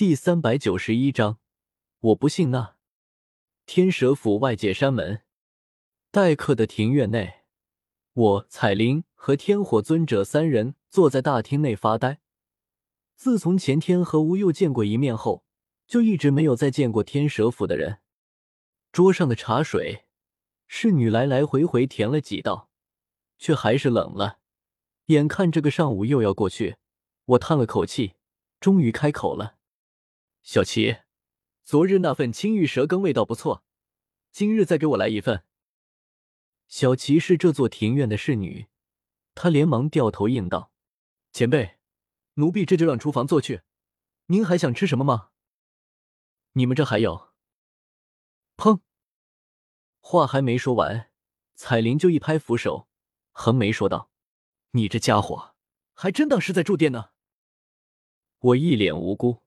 第三百九十一章，我不信那天蛇府外界山门待客的庭院内，我彩铃和天火尊者三人坐在大厅内发呆。自从前天和吴又见过一面后，就一直没有再见过天蛇府的人。桌上的茶水，侍女来来回回填了几道，却还是冷了。眼看这个上午又要过去，我叹了口气，终于开口了。小齐，昨日那份青玉蛇羹味道不错，今日再给我来一份。小齐是这座庭院的侍女，她连忙掉头应道：“前辈，奴婢这就让厨房做去。您还想吃什么吗？你们这还有？”砰！话还没说完，彩铃就一拍扶手，横眉说道：“你这家伙还真当是在住店呢！”我一脸无辜。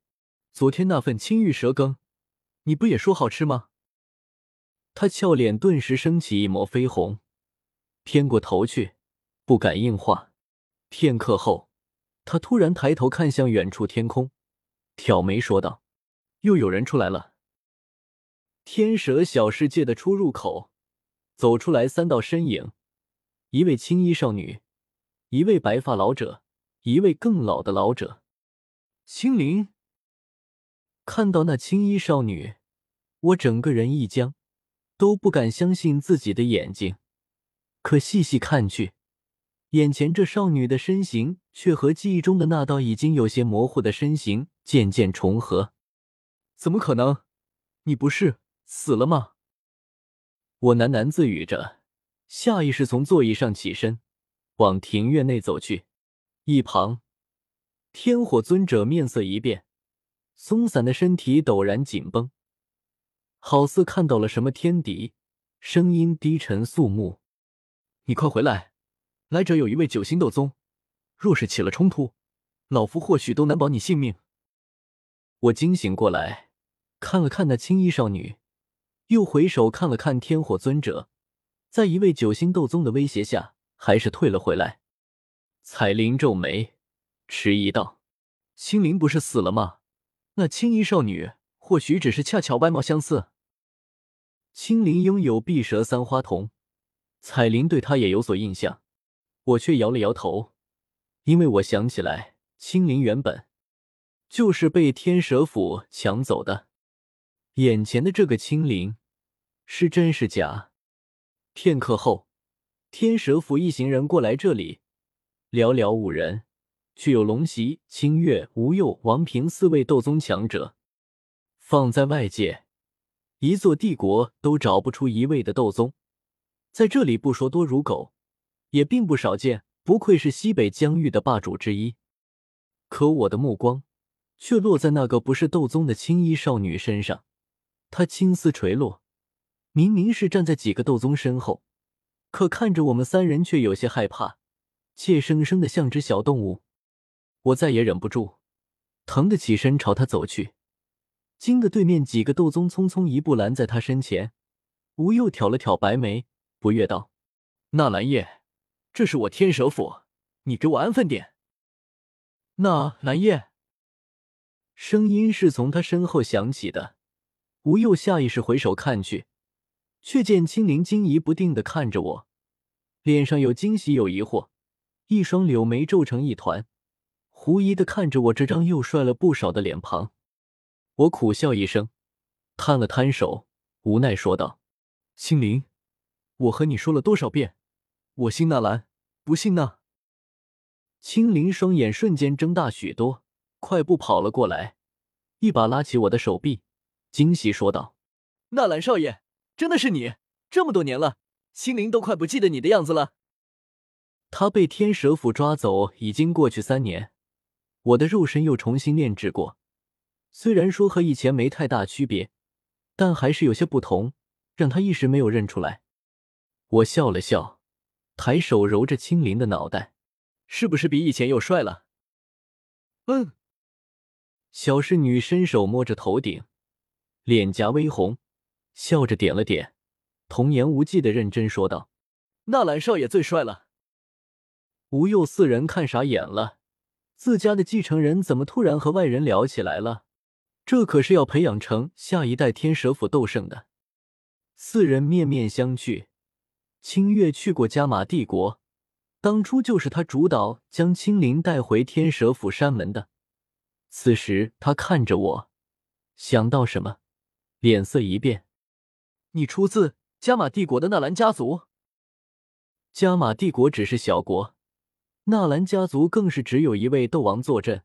昨天那份青玉蛇羹，你不也说好吃吗？他俏脸顿时升起一抹绯红，偏过头去，不敢应话。片刻后，他突然抬头看向远处天空，挑眉说道：“又有人出来了。”天蛇小世界的出入口，走出来三道身影：一位青衣少女，一位白发老者，一位更老的老者。青灵。看到那青衣少女，我整个人一僵，都不敢相信自己的眼睛。可细细看去，眼前这少女的身形却和记忆中的那道已经有些模糊的身形渐渐重合。怎么可能？你不是死了吗？我喃喃自语着，下意识从座椅上起身，往庭院内走去。一旁，天火尊者面色一变。松散的身体陡然紧绷，好似看到了什么天敌，声音低沉肃穆：“你快回来！来者有一位九星斗宗，若是起了冲突，老夫或许都难保你性命。”我惊醒过来，看了看那青衣少女，又回首看了看天火尊者，在一位九星斗宗的威胁下，还是退了回来。彩铃皱眉，迟疑道：“青灵不是死了吗？”那青衣少女或许只是恰巧外貌相似。青灵拥有碧蛇三花瞳，彩铃对她也有所印象，我却摇了摇头，因为我想起来，青灵原本就是被天蛇府抢走的。眼前的这个青灵，是真是假？片刻后，天蛇府一行人过来这里，寥寥五人。却有龙袭、清月、吴佑、王平四位斗宗强者，放在外界，一座帝国都找不出一位的斗宗，在这里不说多如狗，也并不少见。不愧是西北疆域的霸主之一。可我的目光却落在那个不是斗宗的青衣少女身上，她青丝垂落，明明是站在几个斗宗身后，可看着我们三人却有些害怕，怯生生的像只小动物。我再也忍不住，疼的起身朝他走去，惊得对面几个斗宗匆匆一步拦在他身前。吴又挑了挑白眉，不悦道：“纳兰叶，这是我天蛇府，你给我安分点。”纳兰叶，声音是从他身后响起的。吴又下意识回首看去，却见青灵惊疑不定的看着我，脸上有惊喜有疑惑，一双柳眉皱成一团。狐疑的看着我这张又帅了不少的脸庞，我苦笑一声，摊了摊手，无奈说道：“青灵，我和你说了多少遍，我信纳兰，不信那。”青灵双眼瞬间睁大许多，快步跑了过来，一把拉起我的手臂，惊喜说道：“纳兰少爷，真的是你！这么多年了，青灵都快不记得你的样子了。”他被天蛇府抓走已经过去三年。我的肉身又重新炼制过，虽然说和以前没太大区别，但还是有些不同，让他一时没有认出来。我笑了笑，抬手揉着青灵的脑袋，是不是比以前又帅了？嗯。小侍女伸手摸着头顶，脸颊微红，笑着点了点，童言无忌的认真说道：“纳兰少爷最帅了。”吴佑四人看傻眼了。自家的继承人怎么突然和外人聊起来了？这可是要培养成下一代天蛇府斗圣的。四人面面相觑。清月去过加玛帝国，当初就是他主导将青灵带回天蛇府山门的。此时他看着我，想到什么，脸色一变：“你出自加玛帝国的纳兰家族？加玛帝国只是小国，纳兰家族更是只有一位斗王坐镇。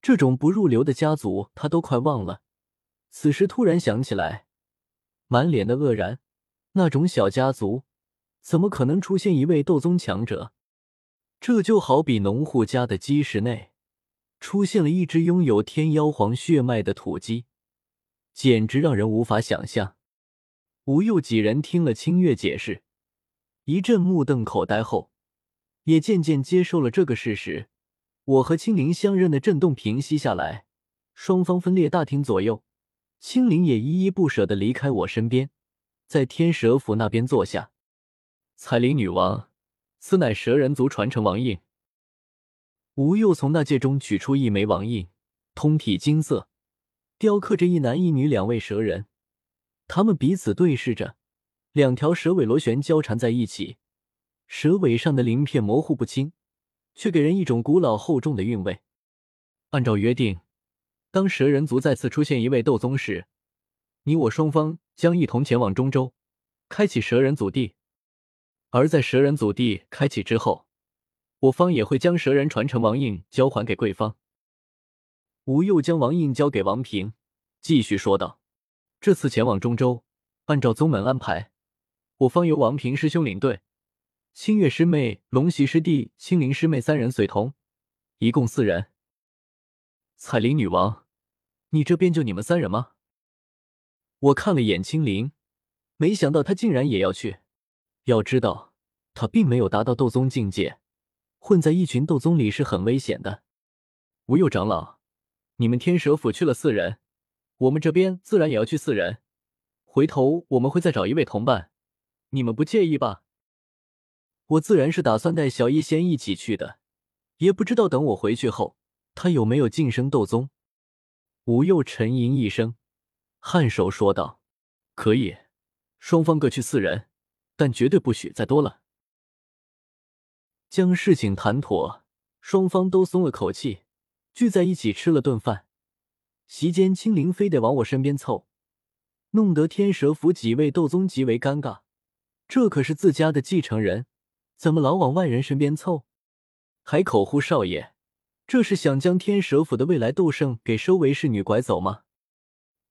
这种不入流的家族，他都快忘了。此时突然想起来，满脸的愕然。那种小家族。”怎么可能出现一位斗宗强者？这就好比农户家的鸡室内出现了一只拥有天妖皇血脉的土鸡，简直让人无法想象。吴佑几人听了清月解释，一阵目瞪口呆后，也渐渐接受了这个事实。我和青灵相认的震动平息下来，双方分列大厅左右，青灵也依依不舍的离开我身边，在天蛇府那边坐下。彩铃女王，此乃蛇人族传承王印。吴又从那戒中取出一枚王印，通体金色，雕刻着一男一女两位蛇人，他们彼此对视着，两条蛇尾螺旋交缠在一起，蛇尾上的鳞片模糊不清，却给人一种古老厚重的韵味。按照约定，当蛇人族再次出现一位斗宗时，你我双方将一同前往中州，开启蛇人祖地。而在蛇人祖地开启之后，我方也会将蛇人传承王印交还给贵方。吴又将王印交给王平，继续说道：“这次前往中州，按照宗门安排，我方由王平师兄领队，清月师妹、龙袭师弟、青灵师妹三人随同，一共四人。彩铃女王，你这边就你们三人吗？”我看了眼青灵，没想到她竟然也要去。要知道，他并没有达到斗宗境界，混在一群斗宗里是很危险的。无佑长老，你们天蛇府去了四人，我们这边自然也要去四人。回头我们会再找一位同伴，你们不介意吧？我自然是打算带小医仙一起去的，也不知道等我回去后，他有没有晋升斗宗。吴佑沉吟一声，颔首说道：“可以，双方各去四人。”但绝对不许再多了。将事情谈妥，双方都松了口气，聚在一起吃了顿饭。席间，青灵非得往我身边凑，弄得天蛇府几位斗宗极为尴尬。这可是自家的继承人，怎么老往外人身边凑？还口呼少爷，这是想将天蛇府的未来斗圣给收为侍女拐走吗？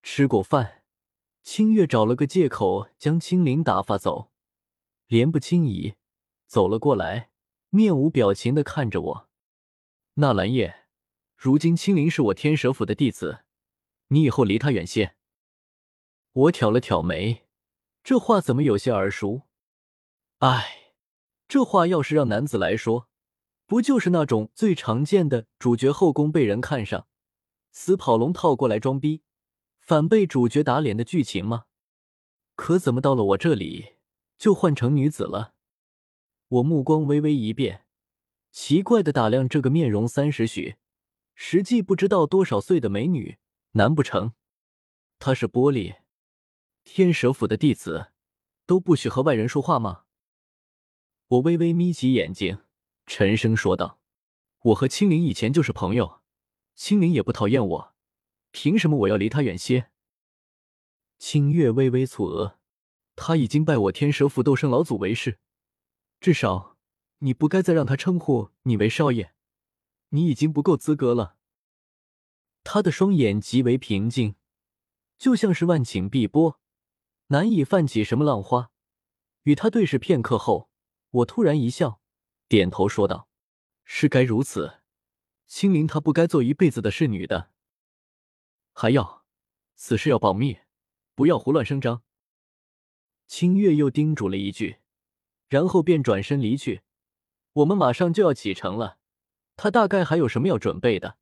吃过饭，清月找了个借口将青灵打发走。莲不轻移走了过来，面无表情的看着我。纳兰叶，如今青灵是我天蛇府的弟子，你以后离他远些。我挑了挑眉，这话怎么有些耳熟？哎，这话要是让男子来说，不就是那种最常见的主角后宫被人看上，死跑龙套过来装逼，反被主角打脸的剧情吗？可怎么到了我这里？就换成女子了。我目光微微一变，奇怪的打量这个面容三十许，实际不知道多少岁的美女。难不成她是玻璃天蛇府的弟子，都不许和外人说话吗？我微微眯起眼睛，沉声说道：“我和青灵以前就是朋友，青灵也不讨厌我，凭什么我要离她远些？”清月微微蹙额。他已经拜我天蛇府斗圣老祖为师，至少你不该再让他称呼你为少爷，你已经不够资格了。他的双眼极为平静，就像是万顷碧波，难以泛起什么浪花。与他对视片刻后，我突然一笑，点头说道：“是该如此。青灵她不该做一辈子的侍女的。还要，此事要保密，不要胡乱声张。”清月又叮嘱了一句，然后便转身离去。我们马上就要启程了，他大概还有什么要准备的。